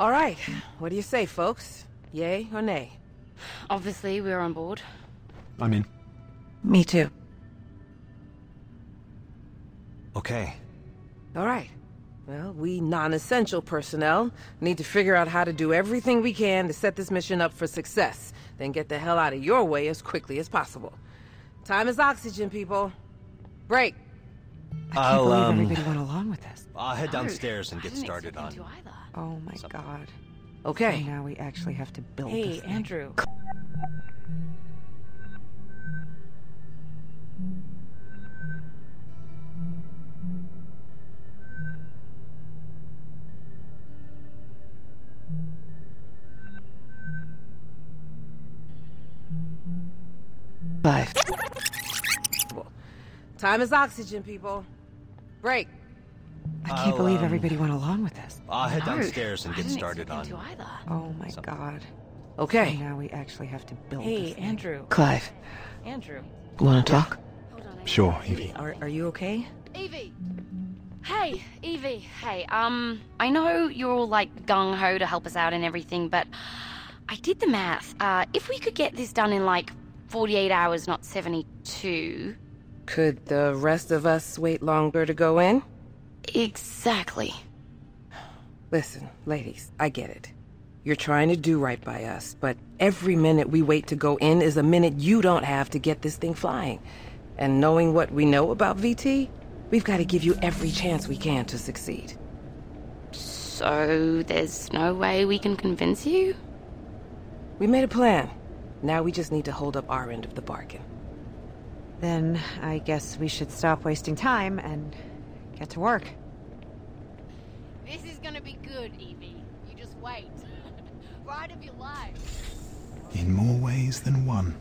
All right. What do you say, folks? Yay or nay? Obviously, we're on board. I'm in. Me too. Okay. All right. Well, we non-essential personnel need to figure out how to do everything we can to set this mission up for success, then get the hell out of your way as quickly as possible. Time is oxygen, people. Break. I can't I'll, believe um, everybody went along with this. I'll head downstairs and get started expect on. Him to either. Oh my Something. god. Okay. So now we actually have to build Hey, this. Andrew. Clive. Time is oxygen, people. Break. I can't I'll, believe um, everybody went along with this. I'll head downstairs and I get didn't started expect on. him to either. Oh my Something. god. Okay. So now we actually have to build Hey, this thing. Andrew. Clive, Andrew. you want to talk? Hold on. Sure, Evie. Are, are you okay? Evie. Hey, Evie. Hey, um, I know you're all like gung ho to help us out and everything, but I did the math. Uh, if we could get this done in like 48 hours, not 72. Could the rest of us wait longer to go in? Exactly. Listen, ladies, I get it. You're trying to do right by us, but every minute we wait to go in is a minute you don't have to get this thing flying. And knowing what we know about VT, we've got to give you every chance we can to succeed. So there's no way we can convince you? We made a plan. Now we just need to hold up our end of the bargain. Then I guess we should stop wasting time and get to work. This is gonna be good, Evie. You just wait. Ride of your life. In more ways than one.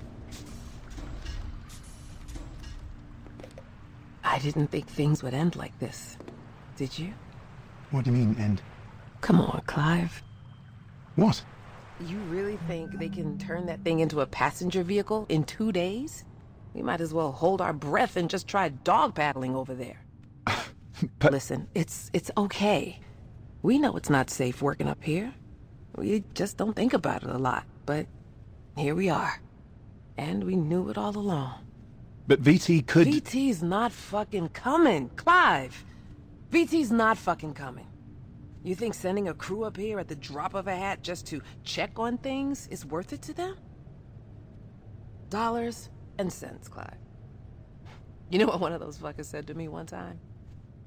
I didn't think things would end like this. Did you? What do you mean, end? Come on, Clive. What? You really think they can turn that thing into a passenger vehicle in two days? We might as well hold our breath and just try dog paddling over there. But- Listen, it's it's okay. We know it's not safe working up here. We just don't think about it a lot, but here we are. And we knew it all along. But VT could. VT's not fucking coming, Clive. VT's not fucking coming. You think sending a crew up here at the drop of a hat just to check on things is worth it to them? Dollars and cents, Clive. You know what one of those fuckers said to me one time?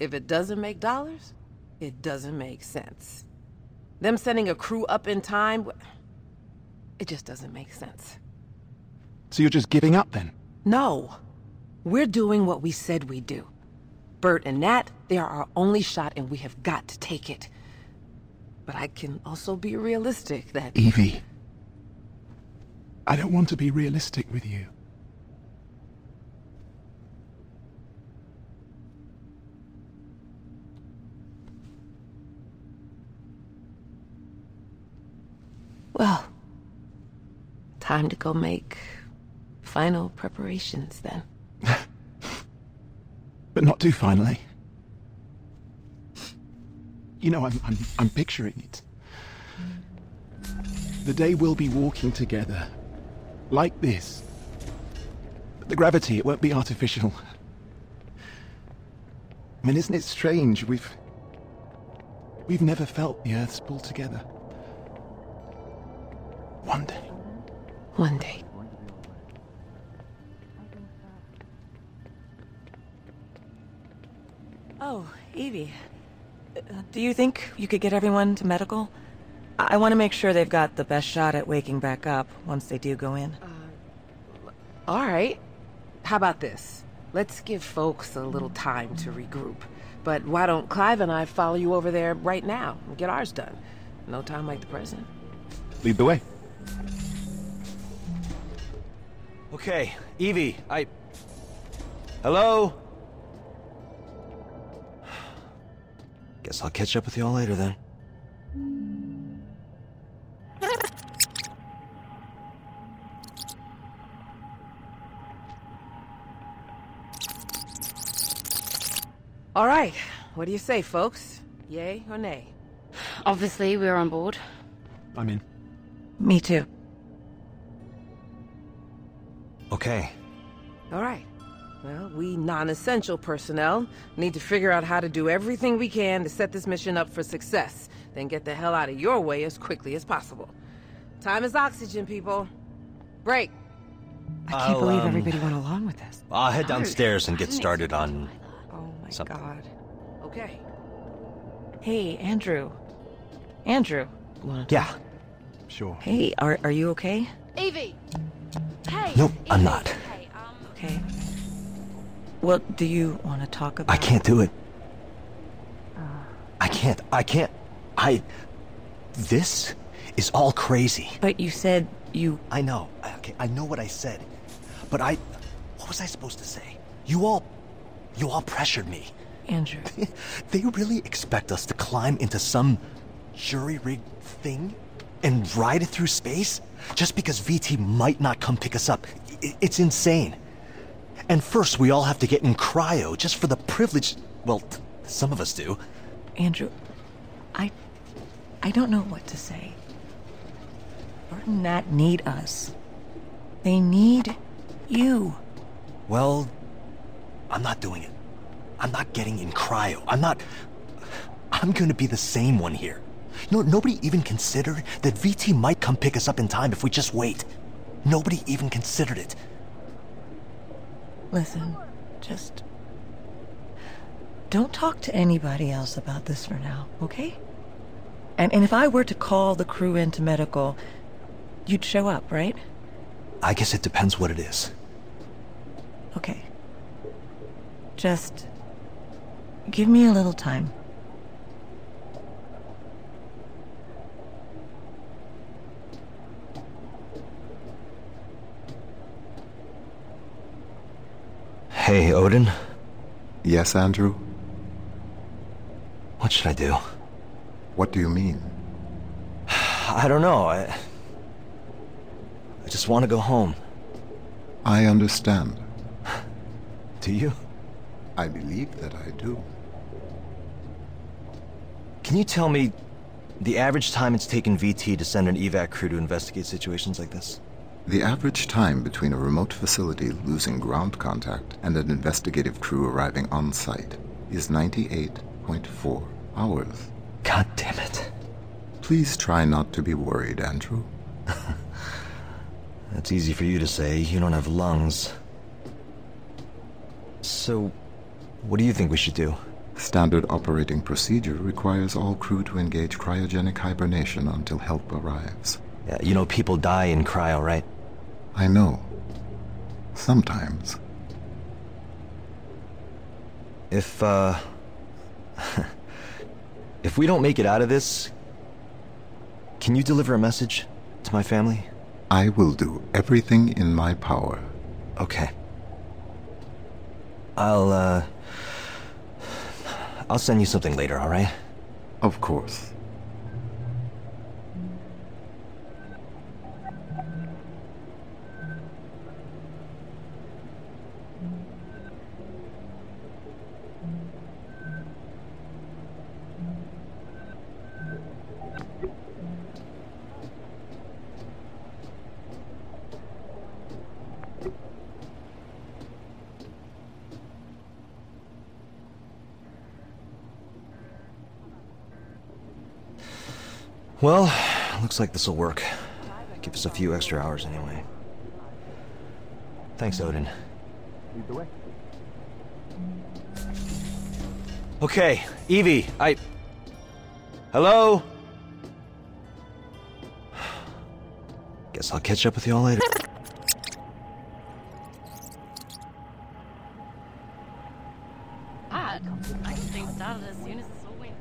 If it doesn't make dollars, it doesn't make sense. Them sending a crew up in time, it just doesn't make sense. So you're just giving up then? No. We're doing what we said we'd do. Bert and Nat, they are our only shot and we have got to take it. But I can also be realistic that Evie. I don't want to be realistic with you. Well, time to go make final preparations then. But not too finally. You know, I'm, I'm, I'm picturing it. The day we'll be walking together. Like this. But the gravity, it won't be artificial. I mean, isn't it strange? We've. We've never felt the Earth's pull together. One day. One day. Oh, Evie. Uh, Do you think you could get everyone to medical? I, I want to make sure they've got the best shot at waking back up once they do go in. All right. How about this? Let's give folks a little time to regroup. But why don't Clive and I follow you over there right now and get ours done? No time like the present. Lead the way. Okay, Evie, I. Hello? Guess I'll catch up with y'all later then. All right. What do you say, folks? Yay or nay? obviously we're on board. I'm in. Me too. Okay. All right. Well, we non-essential personnel need to figure out how to do everything we can to set this mission up for success, then get the hell out of your way as quickly as possible. Time is oxygen, people. Break. I can't I'll, believe um, everybody went along with this. I'll head downstairs and get started on. Oh my Something. god. Okay. Hey, Andrew. Andrew. Wanna talk? Yeah. Sure. Hey, are are you okay? Evie! Hey. Nope, I'm not. Hey, um, Okay. Well, do you want to talk about? I can't do it. I can't. I can't. I. This is all crazy. But you said you. I know. I- Okay, I know what I said. But I. What was I supposed to say? You all. You all pressured me. Andrew. They really expect us to climb into some jury rigged thing and ride it through space just because VT might not come pick us up. It's insane. And first, we all have to get in cryo just for the privilege. Well, some of us do. Andrew, I. I don't know what to say. Bert and Nat need us. They need you. Well, I'm not doing it. I'm not getting in cryo. I'm not. I'm gonna be the same one here. No, nobody even considered that VT might come pick us up in time if we just wait. Nobody even considered it. Listen, just. Don't talk to anybody else about this for now, okay? And, and if I were to call the crew into medical, you'd show up, right? I guess it depends what it is. Okay. Just. Give me a little time. Hey, Odin. Yes, Andrew? What should I do? What do you mean? I don't know. I. I just want to go home. I understand. Do you? I believe that I do. Can you tell me the average time it's taken VT to send an evac crew to investigate situations like this? The average time between a remote facility losing ground contact and an investigative crew arriving on site is 98.4 hours. God damn it. Please try not to be worried, Andrew. That's easy for you to say. You don't have lungs. So, what do you think we should do? Standard operating procedure requires all crew to engage cryogenic hibernation until help arrives. Yeah, you know, people die in cryo, right? I know. Sometimes. If, uh. if we don't make it out of this, can you deliver a message to my family? I will do everything in my power. Okay. I'll, uh. I'll send you something later, alright? Of course. Like this'll work. Give us a few extra hours anyway. Thanks, Odin. Okay, Evie, I. Hello? Guess I'll catch up with y'all later.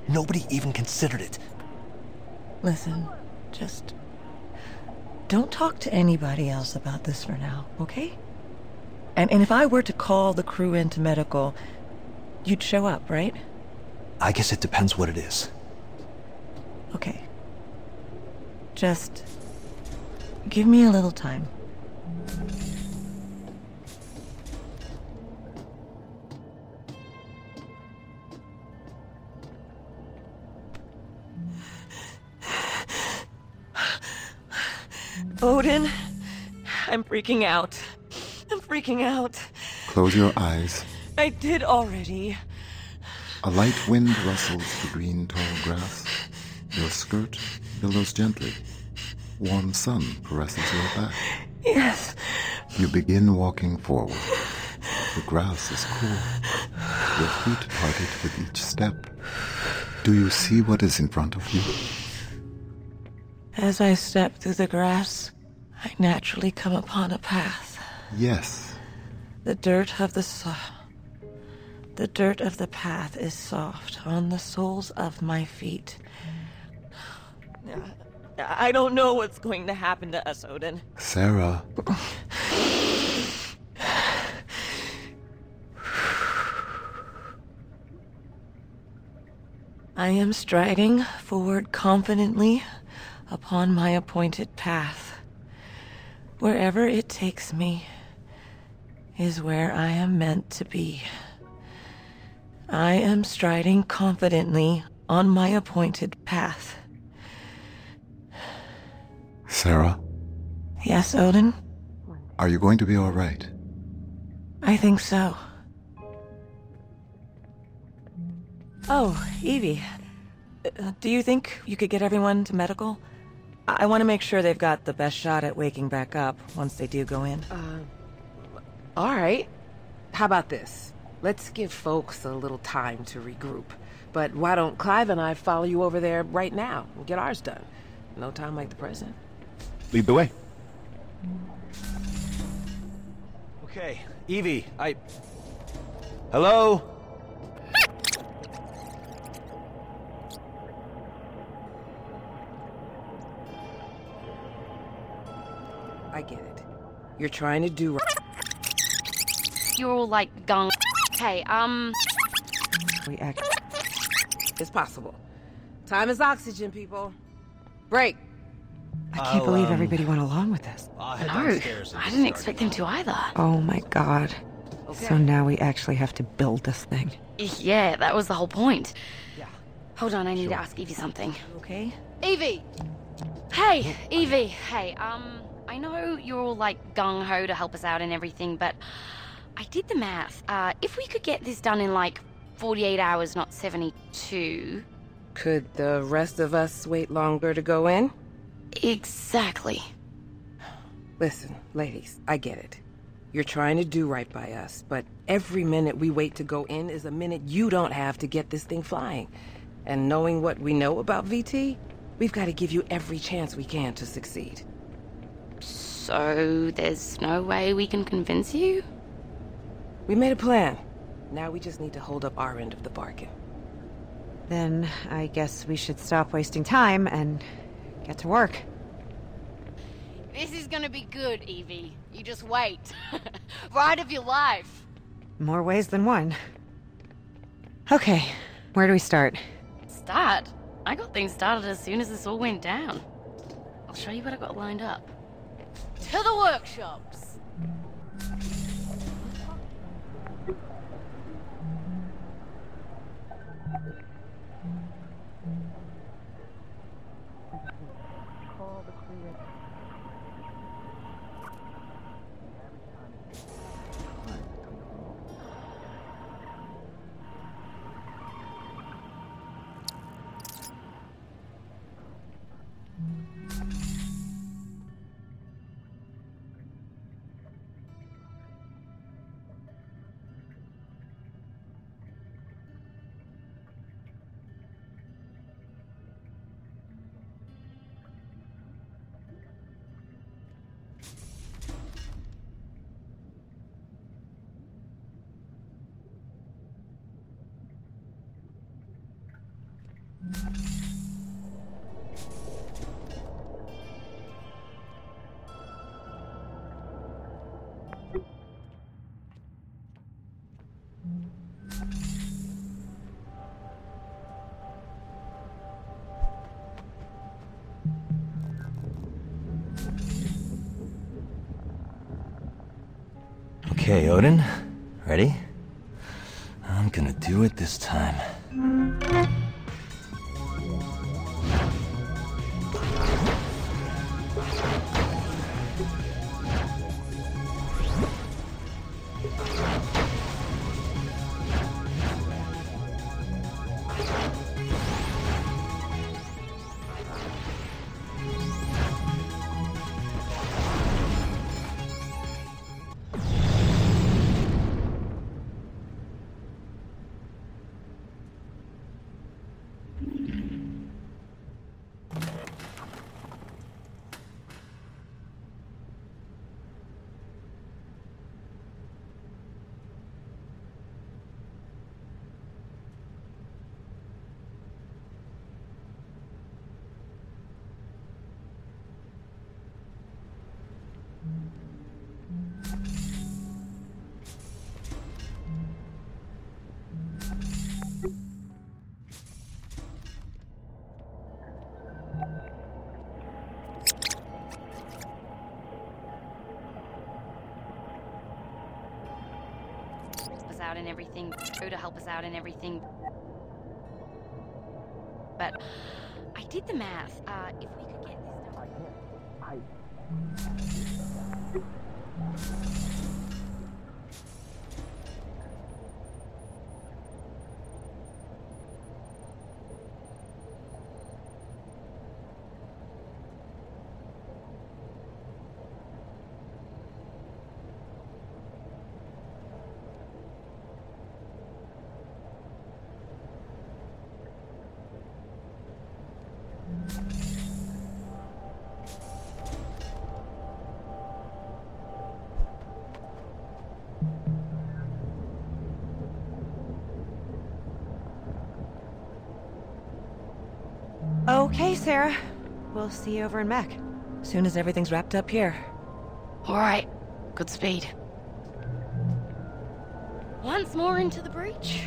Nobody even considered it. Listen, just. Don't talk to anybody else about this for now, okay? And, and if I were to call the crew into medical, you'd show up, right? I guess it depends what it is. Okay. Just. Give me a little time. Freaking out. I'm freaking out. Close your eyes. I did already. A light wind rustles the green tall grass. Your skirt billows gently. Warm sun caresses your back. Yes. You begin walking forward. The grass is cool. Your feet parted with each step. Do you see what is in front of you? As I step through the grass, I naturally come upon a path. Yes. The dirt of the so- the dirt of the path is soft on the soles of my feet. I don't know what's going to happen to us, Odin. Sarah. I am striding forward confidently upon my appointed path. Wherever it takes me is where I am meant to be. I am striding confidently on my appointed path. Sarah, Yes, Odin? are you going to be all right? I think so. Oh, Evie. Uh, do you think you could get everyone to medical? I, I want to make sure they've got the best shot at waking back up once they do go in. Uh, all right. How about this? Let's give folks a little time to regroup. But why don't Clive and I follow you over there right now and get ours done? No time like the present. Lead the way. Okay, Evie, I. Hello? You're trying to do right. You're all like gung. Hey, um, We act. It's possible. Time is oxygen, people. Break. I can't I'll, believe um, everybody went along with this. I'll no, I didn't expect them to either. Oh my god. Okay. So now we actually have to build this thing. Yeah, that was the whole point. Yeah. Hold on, I need to ask Evie something. Okay? Evie! Hey, Evie. Hey, um, I know you're all like gung ho to help us out and everything, but I did the math. Uh, if we could get this done in like 48 hours, not 72. Could the rest of us wait longer to go in? Exactly. Listen, ladies, I get it. You're trying to do right by us, but every minute we wait to go in is a minute you don't have to get this thing flying. And knowing what we know about VT, we've got to give you every chance we can to succeed. So there's no way we can convince you? We made a plan. Now we just need to hold up our end of the bargain. Then I guess we should stop wasting time and get to work. This is gonna be good, Evie. You just wait. Ride of your life. More ways than one. Okay, where do we start? Start? I got things started as soon as this all went down. I'll show you what I got lined up. To the workshops. Okay, Odin. Ready? I'm gonna do it this time. Out and everything, to help us out and everything. But I did the math. Uh, if we Okay, Sarah. We'll see you over in Mech. Soon as everything's wrapped up here. All right, good speed. Once more into the breach.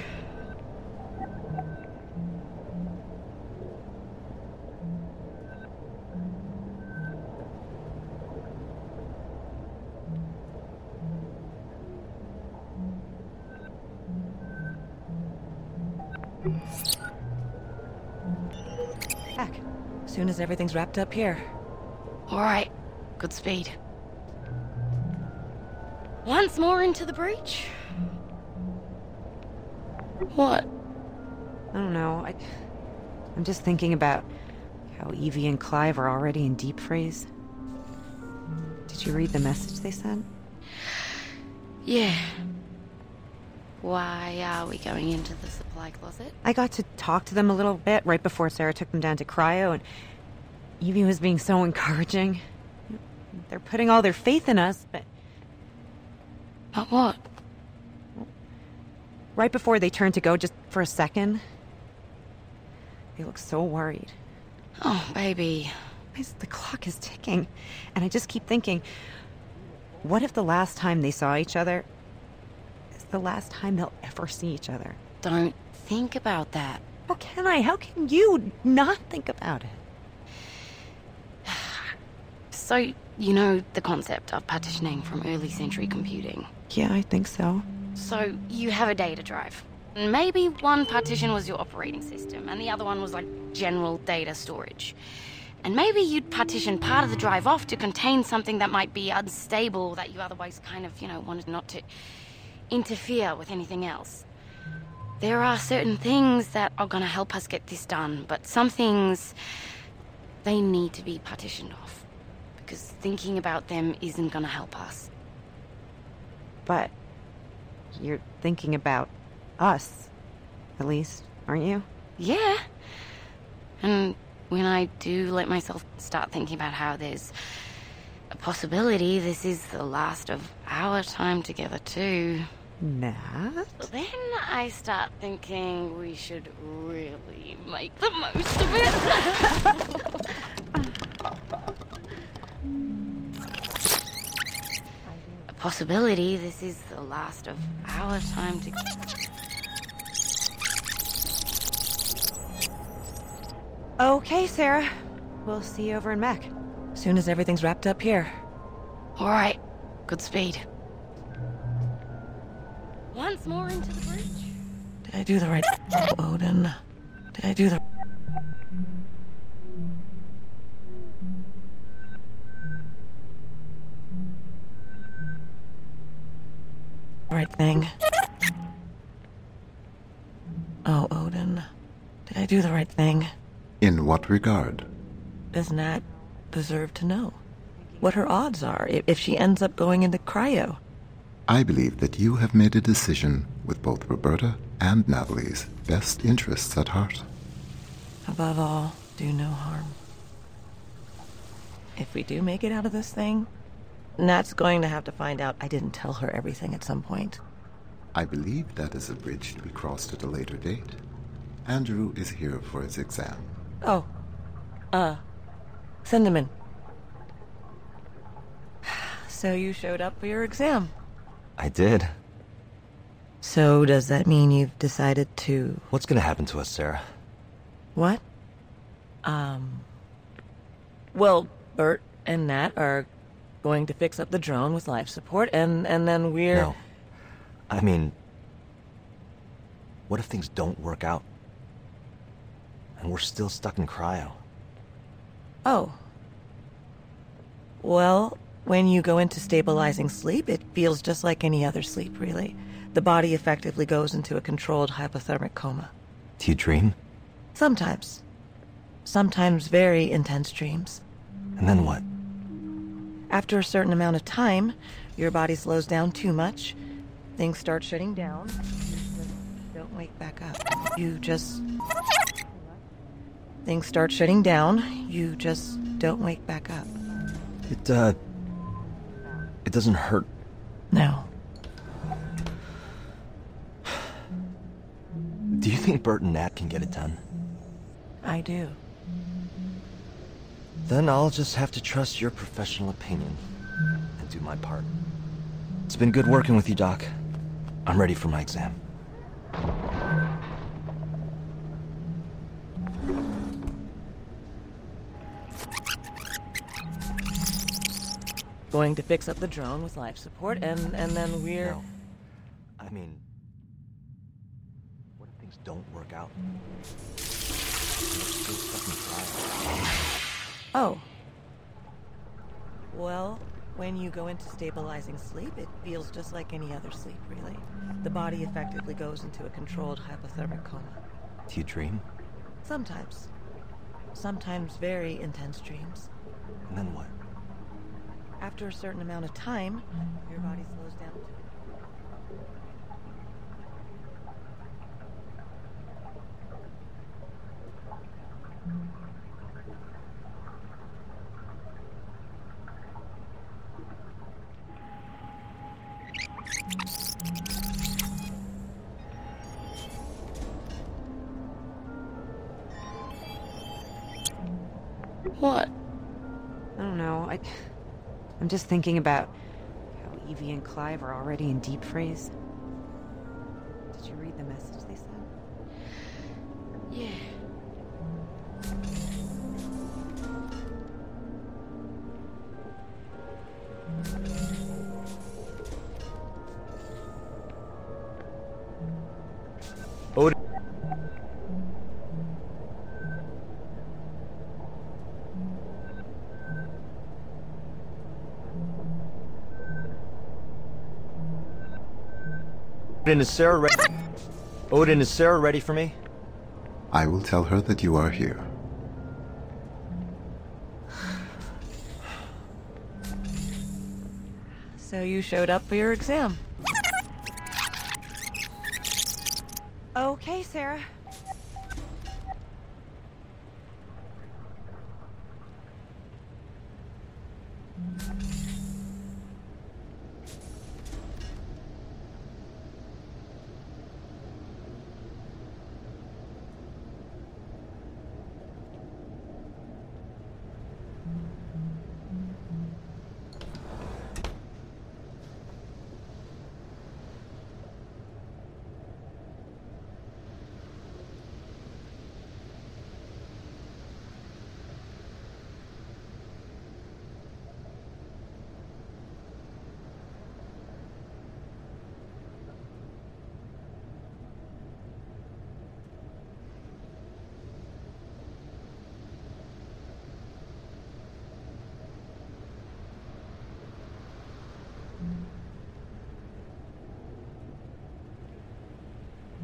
As everything's wrapped up here. All right, good speed. Once more into the breach. What? I don't know. I, I'm just thinking about how Evie and Clive are already in deep freeze. Did you read the message they sent? Yeah. Why are we going into the supply closet? I got to talk to them a little bit right before Sarah took them down to cryo, and Evie was being so encouraging. They're putting all their faith in us, but But what? right before they turned to go, just for a second, they look so worried. Oh, baby. The clock is ticking, and I just keep thinking, what if the last time they saw each other is the last time they'll ever see each other? Don't think about that. How can I? How can you not think about it? So, you know the concept of partitioning from early century computing. Yeah, I think so. So, you have a data drive. Maybe one partition was your operating system, and the other one was like general data storage. And maybe you'd partition part of the drive off to contain something that might be unstable that you otherwise kind of, you know, wanted not to interfere with anything else. There are certain things that are gonna help us get this done, but some things, they need to be partitioned off. Because thinking about them isn't gonna help us. But you're thinking about us, at least, aren't you? Yeah. And when I do let myself start thinking about how there's a possibility this is the last of our time together, too, Nat? then I start thinking we should really make the most of it. a possibility this is the last of our time together. Okay, Sarah. We'll see you over in Mech. Soon as everything's wrapped up here. All right, good speed. Once more into the breach. Did I do the right... Odin. Did I do the... do the right thing? In what regard? Does Nat deserve to know? What her odds are if, she ends up going into cryo? I believe that you have made a decision with both Roberta and Natalie's best interests at heart. Above all, do no harm. If we do make it out of this thing, Nat's going to have to find out I didn't tell her everything at some point. I believe that is a bridge to be crossed at a later date. Andrew is here for his exam. Oh. Uh. Send him in. So you showed up for your exam. I did. So does that mean you've decided to. What's gonna happen to us, Sarah? What? Um. Well, Bert and Nat are going to fix up the drone with life support, and, and then we're. No. I mean, What if things don't work out? And we're still stuck in cryo. Oh. Well, when you go into stabilizing sleep, it feels just like any other sleep, really. The body effectively goes into a controlled hypothermic coma. Do you dream? Sometimes. Sometimes very intense dreams. And then what? After a certain amount of time, your body slows down too much. Things start shutting down. Don't wake back up. You just. Things start shutting down. You just don't wake back up. It, uh. It doesn't hurt. No. Do you think Bert and Nat can get it done? I do. Then I'll just have to trust your professional opinion and do my part. It's been good working with you, Doc. I'm ready for my exam. Going to fix up the drone with life support, and, and then we're. No. I mean, what if things don't work out? We're still stuck in cryo. Oh. Well, when you go into stabilizing sleep, it feels just like any other sleep, really. The body effectively goes into a controlled hypothermic coma. Do you dream? Sometimes. Sometimes very intense dreams. And then what? After a certain amount of time, your body slows down. Just thinking about how Evie and Clive are already in deep freeze. Did you read the message they sent? Yeah. Odin, is Sarah ready? Odin, is Sarah ready for me? I will tell her that you are here. So you showed up for your exam.